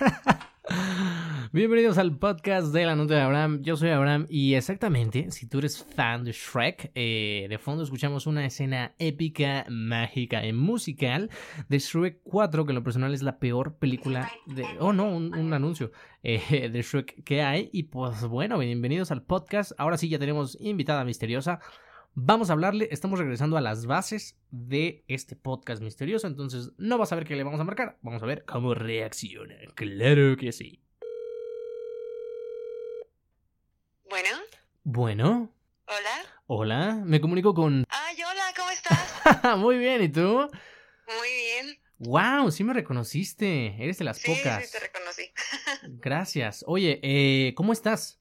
Bienvenidos al podcast de la nota de Abraham. Yo soy Abraham y exactamente, si tú eres fan de Shrek, eh, de fondo escuchamos una escena épica, mágica y musical de Shrek 4, que en lo personal es la peor película de... Oh, no, un, un anuncio eh, de Shrek que hay. Y pues bueno, bienvenidos al podcast. Ahora sí ya tenemos invitada misteriosa. Vamos a hablarle, estamos regresando a las bases de este podcast misterioso, entonces no vas a ver qué le vamos a marcar, vamos a ver cómo reacciona. Claro que sí. Bueno, Bueno, hola. hola, me comunico con... Ay, hola, ¿cómo estás? Muy bien, ¿y tú? Muy bien. Wow, sí me reconociste, eres de las Sí, pocas. sí, te reconocí. Gracias. Oye, eh, ¿cómo estás?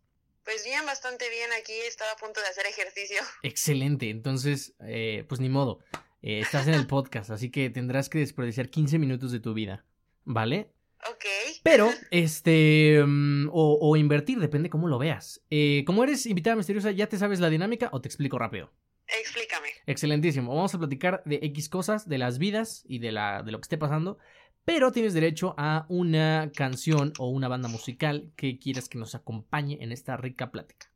Pues bien, bastante bien aquí. Estaba a punto de hacer ejercicio. Excelente, entonces, eh, pues ni modo. Eh, estás en el podcast, así que tendrás que desperdiciar 15 minutos de tu vida, ¿vale? Ok. Pero, este, mm, o, o invertir, depende cómo lo veas. Eh, como eres invitada misteriosa, ¿ya te sabes la dinámica o te explico rápido? Explícame. Excelentísimo. Vamos a platicar de X cosas, de las vidas y de, la, de lo que esté pasando. Pero tienes derecho a una canción o una banda musical que quieras que nos acompañe en esta rica plática.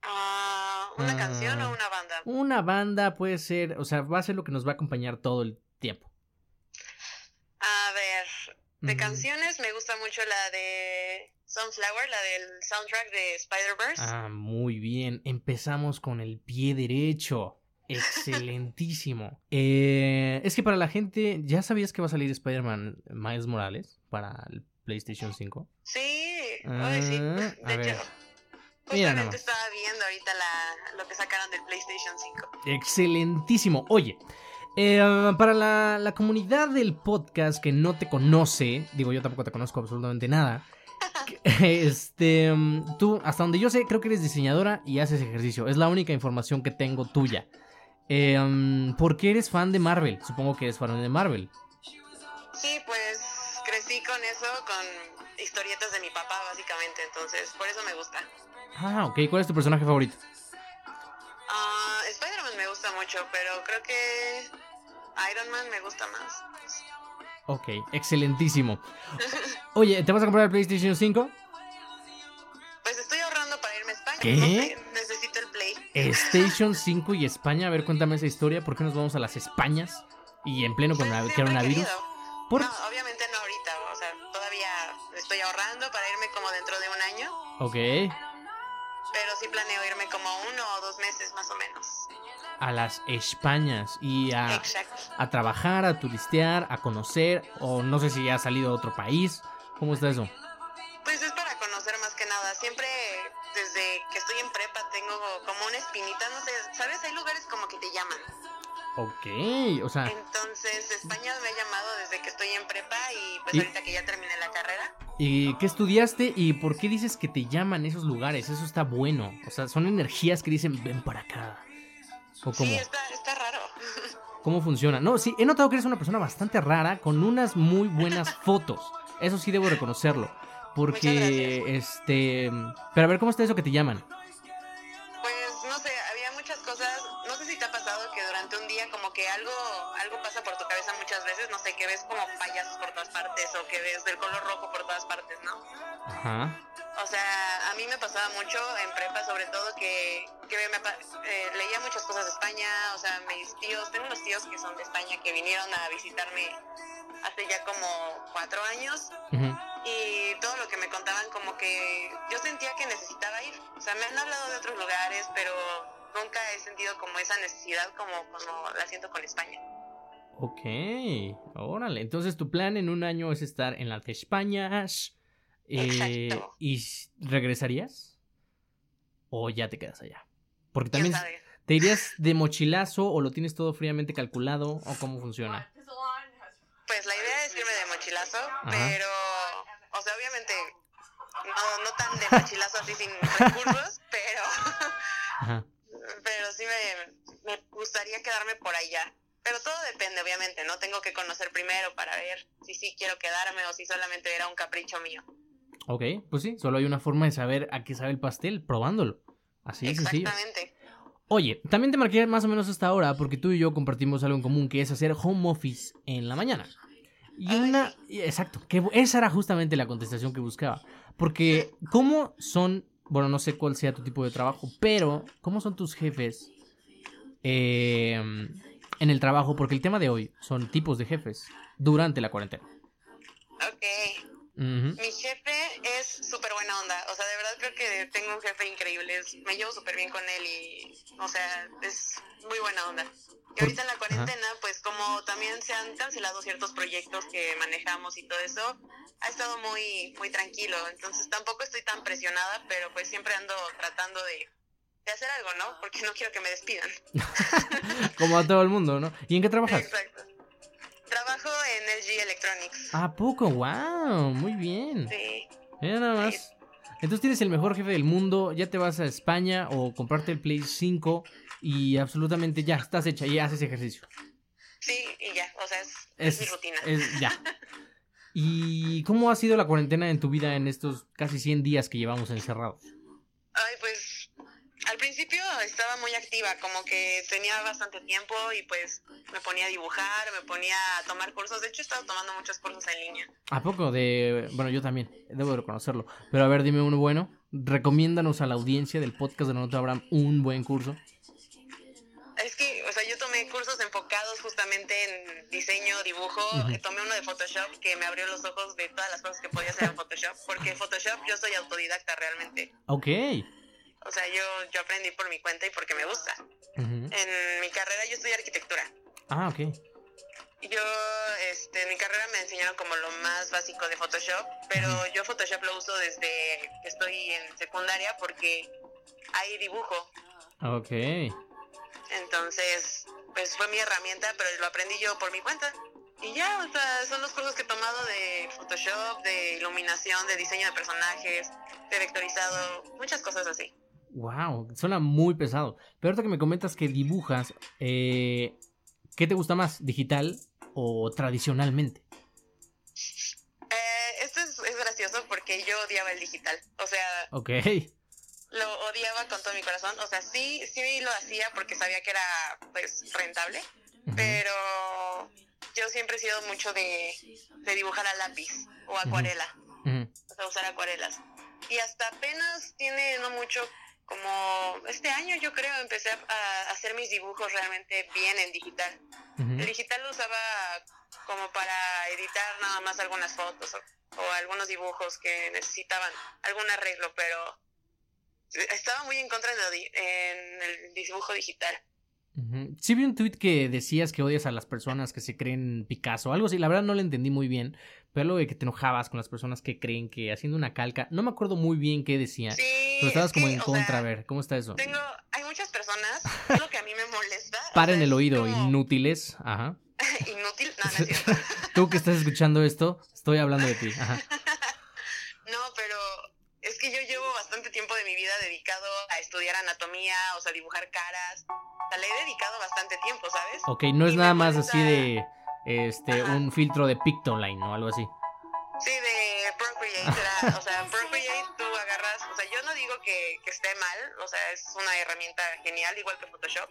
Ah, ¿Una Ah. canción o una banda? Una banda puede ser, o sea, va a ser lo que nos va a acompañar todo el tiempo. A ver, de canciones me gusta mucho la de Sunflower, la del soundtrack de Spider-Verse. Ah, muy bien. Empezamos con el pie derecho. Excelentísimo. Eh, es que para la gente, ¿ya sabías que va a salir Spider-Man Miles Morales para el PlayStation 5? Sí, sí. Ah, De a ver. hecho, Mira estaba viendo ahorita la, lo que sacaron del PlayStation 5. Excelentísimo. Oye, eh, para la, la comunidad del podcast que no te conoce, digo yo tampoco te conozco absolutamente nada. Este, mm, tú, hasta donde yo sé, creo que eres diseñadora y haces ejercicio. Es la única información que tengo tuya. Eh, mm, ¿Por qué eres fan de Marvel? Supongo que eres fan de Marvel. Sí, pues crecí con eso, con historietas de mi papá, básicamente, entonces por eso me gusta. Ah, ok. ¿Cuál es tu personaje favorito? Ah, Spider-Man me gusta mucho, pero creo que Iron Man me gusta más. Ok, excelentísimo. Oye, ¿te vas a comprar el PlayStation 5? Pues estoy ahorrando para irme a España. ¿Qué? No sé. Station 5 y España. A ver, cuéntame esa historia. ¿Por qué nos vamos a las Españas? Y en pleno Pues con he coronavirus. ¿Por? No, obviamente no ahorita, o sea, todavía estoy ahorrando para irme como dentro de un año, Ok. pero sí planeo irme como uno o dos meses más o menos. A las Españas. Y a, Exacto. a trabajar, a turistear, a conocer. O no sé si ya ha salido a otro país. ¿Cómo está eso? Tengo como una espinita, no sé, ¿sabes? Hay lugares como que te llaman. Ok. O sea, Entonces España me ha llamado desde que estoy en prepa y pues ¿Y? ahorita que ya terminé la carrera. ¿y qué estudiaste y por qué dices que te llaman esos lugares? Eso está bueno. O sea, son energías que dicen, ven para acá. ¿O cómo? Sí, está, está raro. ¿Cómo funciona? No, sí, he notado que eres una persona bastante rara con unas muy buenas fotos. Eso sí debo reconocerlo. Porque, este... Pero a ver, ¿cómo está eso que te llaman? Que algo algo pasa por tu cabeza muchas veces, no sé, que ves como payasos por todas partes o que ves del color rojo por todas partes, ¿no? Ajá. O sea, a mí me pasaba mucho en prepa, sobre todo que, que me eh, leía muchas cosas de España, o sea, mis tíos, tengo unos tíos que son de España que vinieron a visitarme hace ya como cuatro años ujú. y todo lo que me contaban como que yo sentía que necesitaba ir. O sea, me han hablado de otros lugares, pero nunca he sentido como esa necesidad como, como la siento con España. Ok. Órale. Entonces tu plan en un año es estar en las Españas. Eh, Exacto. ¿Y regresarías? ¿O ya te quedas allá? Porque ¿Quién también te irías de mochilazo o lo tienes todo fríamente calculado o cómo funciona. Pues la idea es irme de mochilazo, Ajá. pero, o sea, obviamente no, no tan de mochilazo así sin recursos, pero, Ajá. Pero sí me, me gustaría quedarme por allá. Pero todo depende, obviamente, ¿no? Tengo que conocer primero para ver si sí quiero quedarme o si solamente era un capricho mío. Ok, pues sí, solo hay una forma de saber a qué sabe el pastel, probándolo. Así sencillo. Exactamente. Oye, también te marqué más o menos hasta ahora porque tú y yo compartimos algo en común que es hacer home office en la mañana. Y una... Exacto, que esa era justamente la contestación que buscaba. Porque, ¿cómo son... Bueno, no sé cuál sea tu tipo de trabajo, pero ¿cómo son tus jefes eh, en el trabajo? Porque el tema de hoy son tipos de jefes durante la cuarentena. Ok. Mi jefe es súper buena onda, o sea, de verdad creo que tengo un jefe increíble, me llevo súper bien con él y, o sea, es muy buena onda. Y ahorita en la cuarentena, pues como también se han cancelado ciertos proyectos que manejamos y todo eso, ha estado muy, muy tranquilo, entonces tampoco estoy tan presionada, pero pues siempre ando tratando de, de hacer algo, ¿no? Porque no quiero que me despidan. como a todo el mundo, ¿no? ¿Y en qué trabajas? Exacto. Trabajo en LG Electronics. ¿A poco? ¡Wow! Muy bien. Sí. Mira nada más. Entonces tienes el mejor jefe del mundo, ya te vas a España o comprarte el Play 5 y absolutamente ya estás hecha y haces ejercicio. Sí, y ya, o sea, es, mi rutina. Es, ya. ¿Y cómo ha sido la cuarentena en tu vida en estos casi 100 días que llevamos encerrados? Ay, pues al principio estaba muy activa, como que tenía bastante tiempo y pues me ponía a dibujar, me ponía a tomar cursos. De hecho, he estado tomando muchos cursos en línea. ¿A poco? De... Bueno, yo también, debo reconocerlo. Pero a ver, dime uno bueno. Recomiéndanos a la audiencia del podcast de Nota Abraham un buen curso. Es que, o sea, yo tomé cursos enfocados justamente en diseño, dibujo. Tomé uno de Photoshop que me abrió los ojos de todas las cosas que podía hacer en Photoshop. Porque Photoshop yo soy autodidacta realmente. Ok. O sea, yo, yo aprendí por mi cuenta y porque me gusta. En mi carrera yo estudié arquitectura. Ah, ok. Yo, este, en mi carrera me enseñaron como lo más básico de Photoshop, pero yo Photoshop lo uso desde que estoy en secundaria porque hay dibujo. Ok. Entonces, pues fue mi herramienta, pero lo aprendí yo por mi cuenta. Y ya, o sea, son los cursos que he tomado de Photoshop, de iluminación, de diseño de personajes, de vectorizado, muchas cosas así. Wow, suena muy pesado. Pero ahorita que me comentas que dibujas, eh, ¿qué te gusta más, digital o tradicionalmente? Eh, esto es, gracioso porque yo odiaba el digital. O sea, ok. Lo odiaba con todo mi corazón. O sea, sí, sí lo hacía porque sabía que era pues rentable. Pero yo siempre he sido mucho de, dibujar a lápiz o acuarela. O sea, usar acuarelas. Y hasta apenas tiene no mucho como este año yo creo empecé a, hacer mis dibujos realmente bien en digital. El digital lo usaba como para editar nada más algunas fotos o, algunos dibujos que necesitaban algún arreglo, pero estaba muy en contra de en el dibujo digital. Sí vi un tweet que decías que odias a las personas que se creen Picasso, algo así, la verdad no lo entendí muy bien, pero algo de que te enojabas con las personas que creen que haciendo una calca, no me acuerdo muy bien qué decía, pero estabas como en contra, a ver, ¿cómo está eso? Tengo, hay muchas personas, lo que a mí me molesta. Paren el oído, inútiles, ajá. Inútil, no, no es cierto. Tú que estás escuchando esto, estoy hablando de ti, ajá. No, pero es que yo llevo bastante tiempo de mi vida dedicado a estudiar anatomía, o sea, dibujar caras. O sea, le he dedicado bastante tiempo, ¿sabes? Ok, no es nada más así de este un filtro de Pictoline o algo así. Sí, de Procreate, o sea, Procreate tú agarras, o sea, yo no digo que, que esté mal, o sea, es una herramienta genial, igual que Photoshop,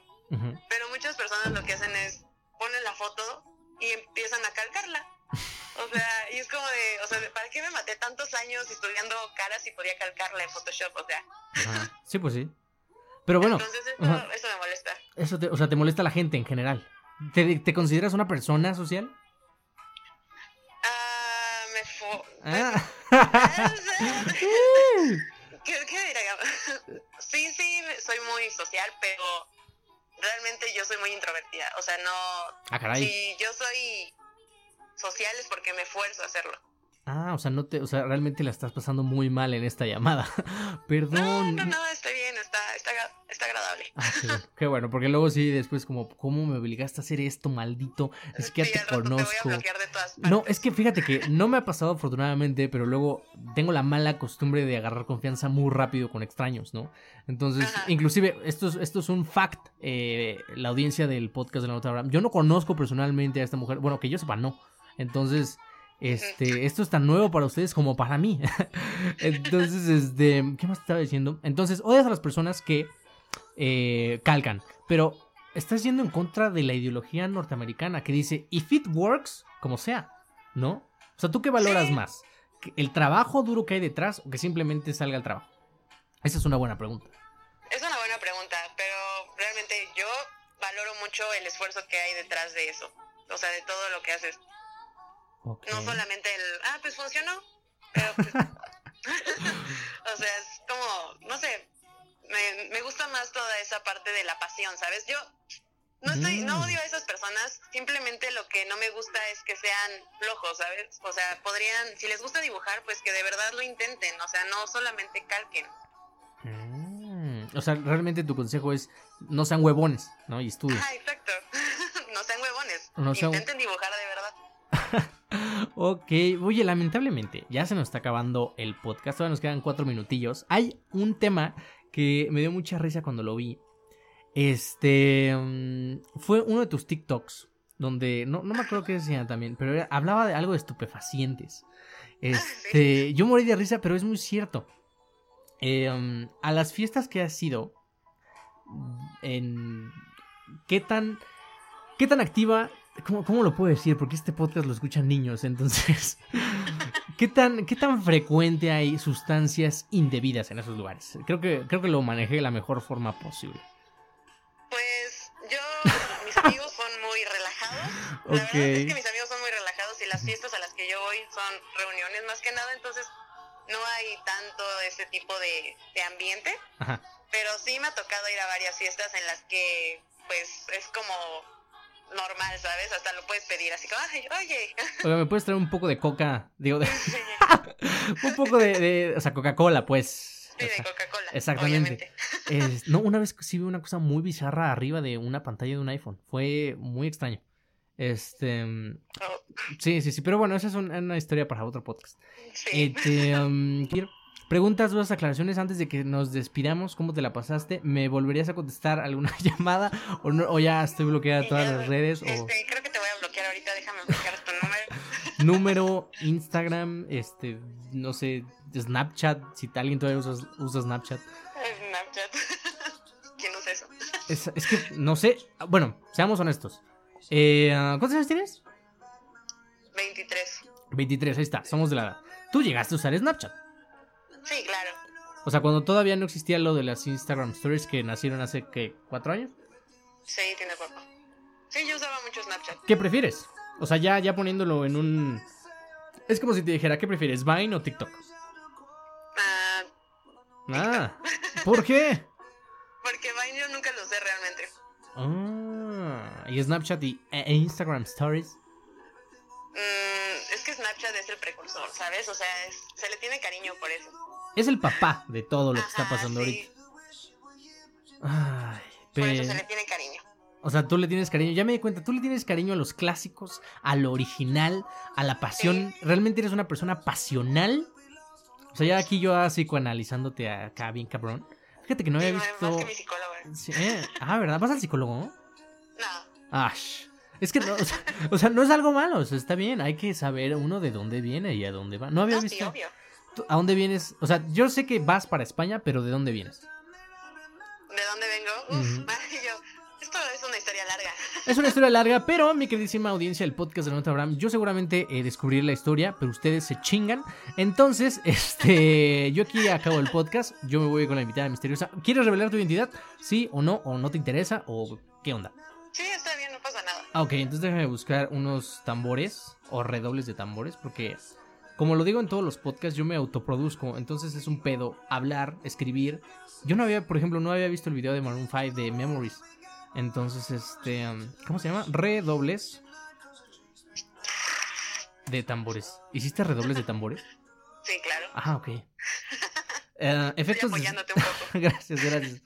pero muchas personas lo que hacen es ponen la foto y empiezan a calcarla. O sea, y es como de, o sea, ¿para qué me maté tantos años estudiando caras si podía calcarla en Photoshop? O sea. Sí, pues sí. Pero bueno. Entonces eso, eso me molesta. Eso te, o sea, te molesta a la gente en general. ¿Te, te consideras una persona social? Ah, me fo... Ah. ¿Qué, ¿Qué diría? Sí, sí, soy muy social, pero realmente yo soy muy introvertida. O sea, no... Ah, caray. Si yo soy sociales porque me esfuerzo a hacerlo. Ah, o sea, no te, o sea, realmente la estás pasando muy mal en esta llamada. Perdón. No, no, no, está bien, está, está, está agradable. Ah, qué, bueno, porque luego sí, después como, ¿cómo me obligaste a hacer esto, maldito? Es que ya te conozco. no, es que fíjate que no me ha pasado afortunadamente, pero luego tengo la mala costumbre de agarrar confianza muy rápido con extraños, ¿no? Entonces, inclusive, esto es, esto es un fact, eh, la audiencia del podcast de la Nota. Yo no conozco personalmente a esta mujer, bueno, que yo sepa, no. Entonces, este, esto es tan nuevo para ustedes como para mí. Entonces, este, ¿qué más estaba diciendo? Entonces, odias a las personas que eh, calcan. Pero estás yendo en contra de la ideología norteamericana que dice, if it works, como sea, ¿no? O sea, ¿tú qué valoras más? ¿Que ¿El trabajo duro que hay detrás o que simplemente salga el trabajo? Esa es una buena pregunta. Es una buena pregunta, pero realmente yo valoro mucho el esfuerzo que hay detrás de eso. O sea, de todo lo que haces. No solamente el, ah, pues funcionó. Pero pues, o sea, es como, no sé, me, me gusta más toda esa parte de la pasión, ¿sabes? Yo no estoy, no Mm. odio a esas personas, simplemente lo que no me gusta es que sean flojos, ¿sabes? O sea, podrían, si les gusta dibujar, pues que de verdad lo intenten, o sea, no solamente calquen. Mm, O sea, realmente tu consejo es no sean huevones, ¿no? Y estudien. Ah, exacto. no sean huevones. No sean- Intenten dibujar de verdad. Ok, oye, lamentablemente ya se nos está acabando el podcast, todavía nos quedan cuatro minutillos. Hay un tema que me dio mucha risa cuando lo vi. Este mm, fue uno de tus TikToks, donde no, no me acuerdo qué decía también, pero era- hablaba de algo de estupefacientes. Este, yo morí de risa, pero es muy cierto. Eh, um, a las fiestas que has ido, en qué tan qué tan activa ¿Cómo, ¿Cómo lo puedo decir? Porque este podcast lo escuchan niños, entonces. ¿Qué tan, ¿Qué tan frecuente hay sustancias indebidas en esos lugares? Creo que, creo que lo manejé de la mejor forma posible. Pues yo, mis amigos son muy relajados. La verdad Ok. es que mis amigos son muy relajados y las fiestas a las que yo voy son reuniones más que nada, entonces no hay tanto ese tipo de, de ambiente. Ajá. Pero sí me ha tocado ir a varias fiestas en las que pues es como normal, ¿sabes? Hasta lo puedes pedir así como, ay, oye. Oiga, ¿me puedes traer un poco de coca? Digo, de- un poco de, de- O sea, Coca-Cola, pues. Sí, O de Coca-Cola. exactamente. no, una vez sí vi una cosa muy bizarra arriba de una pantalla de un iPhone. Fue muy extraño. Este. mm, Oh, Sí, sí, sí. Pero bueno, esa es un- una historia para otro podcast. sí. Este, um, quiero- preguntas, dudas, aclaraciones antes de que nos despidamos. ¿Cómo te la pasaste? ¿Me volverías a contestar alguna llamada? ¿O, no, o ya estoy bloqueada de todas Ya, las redes? O Este, creo que te voy a bloquear ahorita, déjame bloquear tu número. número, Instagram, este, no sé, Snapchat. Si alguien todavía usa, usa Snapchat. Snapchat. ¿Quién usa eso? Es, es que, no sé. Bueno, seamos honestos. Eh, ¿Cuántos años tienes? 23. 23, ahí está, somos de la edad. Tú llegaste a usar Snapchat. Sí, claro. O sea, cuando todavía no existía lo de las Instagram Stories que nacieron hace, ¿qué? ¿Cuatro años? Sí, tiene poco. Sí, yo usaba mucho Snapchat. ¿Qué prefieres? O sea, ya, ya poniéndolo en un... Es como si te dijera, ¿qué prefieres? ¿Vine o TikTok? Ah, Ah, ¿por qué? porque Vine yo nunca lo usé realmente. Ah, y Snapchat y e- e Instagram Stories. Mm, es que Snapchat es el precursor, ¿sabes? O sea, es- se le tiene cariño por eso. Es el papá de todo lo que está pasando sí, ahorita. Ay, Por eso se le tiene cariño. O sea, tú le tienes cariño, ya me di cuenta, tú le tienes cariño a los clásicos, a lo original, a la pasión. ¿Realmente eres una persona pasional? O sea, ya aquí yo así psicoanalizándote acá bien cabrón. Fíjate que no había Sí, visto... Más que mi. Sí, eh, Ah, ¿verdad? ¿Vas al psicólogo? No, Ash. Es que no, o sea, o sea, no es algo malo, o sea, está bien, hay que saber uno de dónde viene y a dónde va. No había no, sí, visto. obvio. ¿Tú- ¿A dónde vienes? O sea, yo sé que vas para España, pero ¿de dónde vienes? ¿De dónde vengo? Uf, yo, esto es una historia larga. Es una historia larga, pero mi queridísima audiencia del podcast de Nota Abraham, yo seguramente eh, descubriré la historia, pero ustedes se chingan. Entonces, este, yo aquí acabo el podcast, yo me voy con la invitada misteriosa. ¿Quieres revelar tu identidad? ¿Sí o no? ¿O no te interesa? ¿O qué onda? Sí, está bien, no pasa nada. Ah, ok, entonces déjame buscar unos tambores o redobles de tambores, porque como lo digo en todos los podcasts, yo me autoproduzco, entonces es un pedo hablar, escribir. Yo no había, por ejemplo, no había visto el video de Maroon 5 de Memories. Entonces, este, um, ¿cómo se llama? Redobles de tambores. ¿Hiciste redobles de tambores? Sí, claro. Ah, ok. Eh, Estoy efectos de- apoyándote un poco. gracias, gracias.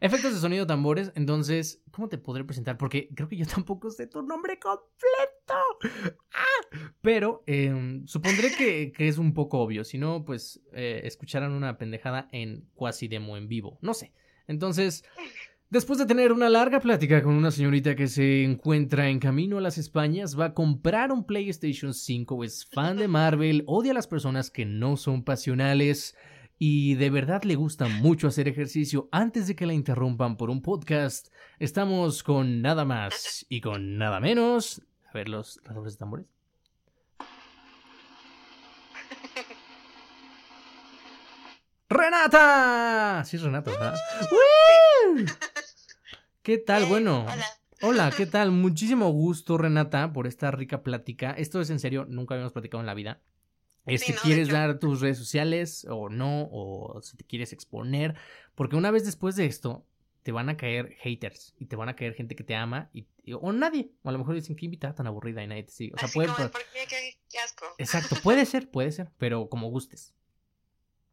Efectos de sonido tambores, entonces, ¿cómo te podré presentar? Porque creo que yo tampoco sé tu nombre completo. ¡Ah! Pero eh, supondré que, que es un poco obvio, si no, pues eh, escucharán una pendejada en cuasi demo en vivo, no sé. Entonces, después de tener una larga plática con una señorita que se encuentra en camino a las Españas, va a comprar un PlayStation 5, es fan de Marvel, odia a las personas que no son pasionales y de verdad le gusta mucho hacer ejercicio antes de que la interrumpan por un podcast, estamos con nada más y con nada menos. A ver los, dobles de tambores. ¡Renata! Sí, es Renata, ¿verdad? ¡Woo! ¿Qué tal? Bueno. Hola. Hola, ¿qué tal? Muchísimo gusto, Renata, por esta rica plática. Esto es en serio, nunca habíamos platicado en la vida. Es Sí, que no, quieres dar tus redes sociales o no, o si te quieres exponer, porque una vez después de esto te van a caer haters y te van a caer gente que te ama y, y- o nadie, o a lo mejor dicen que invitada tan aburrida y nadie te sigue. O sea, Así puede, como, puede- ¿por qué? ¿Qué, qué asco. exacto, puede ser, puede ser, pero como gustes.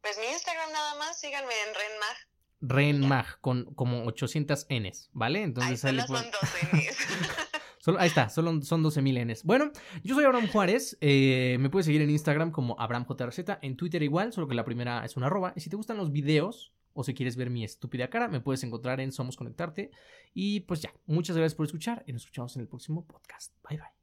Pues mi Instagram nada más, síganme en Renmag. Renmag con como 800 Ns, ¿vale? Entonces sale solo por- son 12 mis. Ahí está, solo son 12.000 Ns. Bueno, yo soy Abraham Juárez. eh, me puedes seguir en Instagram como AbrahamJRZ. En Twitter igual, solo que la primera es una arroba. Y si te gustan los videos o si quieres ver mi estúpida cara, me puedes encontrar en Somos Conectarte. Y pues ya, muchas gracias por escuchar y nos escuchamos en el próximo podcast. Bye bye.